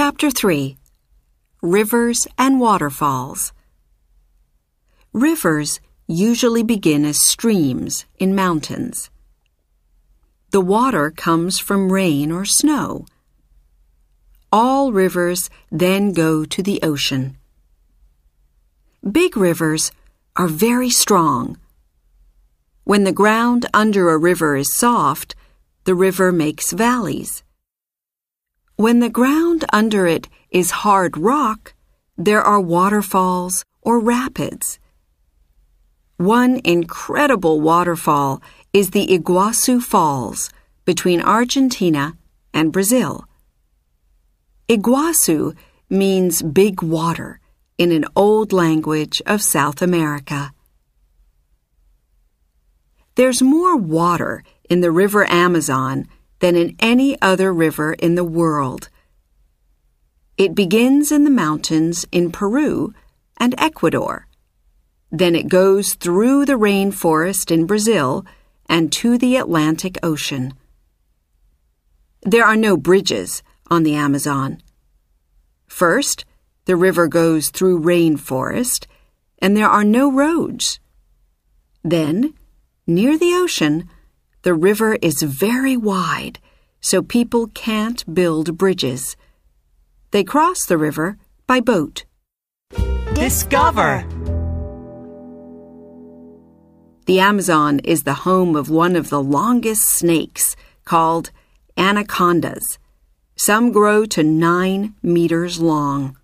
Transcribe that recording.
Chapter 3 Rivers and Waterfalls. Rivers usually begin as streams in mountains. The water comes from rain or snow. All rivers then go to the ocean. Big rivers are very strong. When the ground under a river is soft, the river makes valleys. When the ground under it is hard rock, there are waterfalls or rapids. One incredible waterfall is the Iguazu Falls between Argentina and Brazil. Iguazu means big water in an old language of South America. There's more water in the River Amazon than in any other river in the world. It begins in the mountains in Peru and Ecuador. Then it goes through the rainforest in Brazil and to the Atlantic Ocean. There are no bridges on the Amazon. First, the river goes through rainforest, and there are no roads. Then, near the ocean, the river is very wide, so people can't build bridges. They cross the river by boat. Discover. The Amazon is the home of one of the longest snakes, called anacondas. Some grow to nine meters long.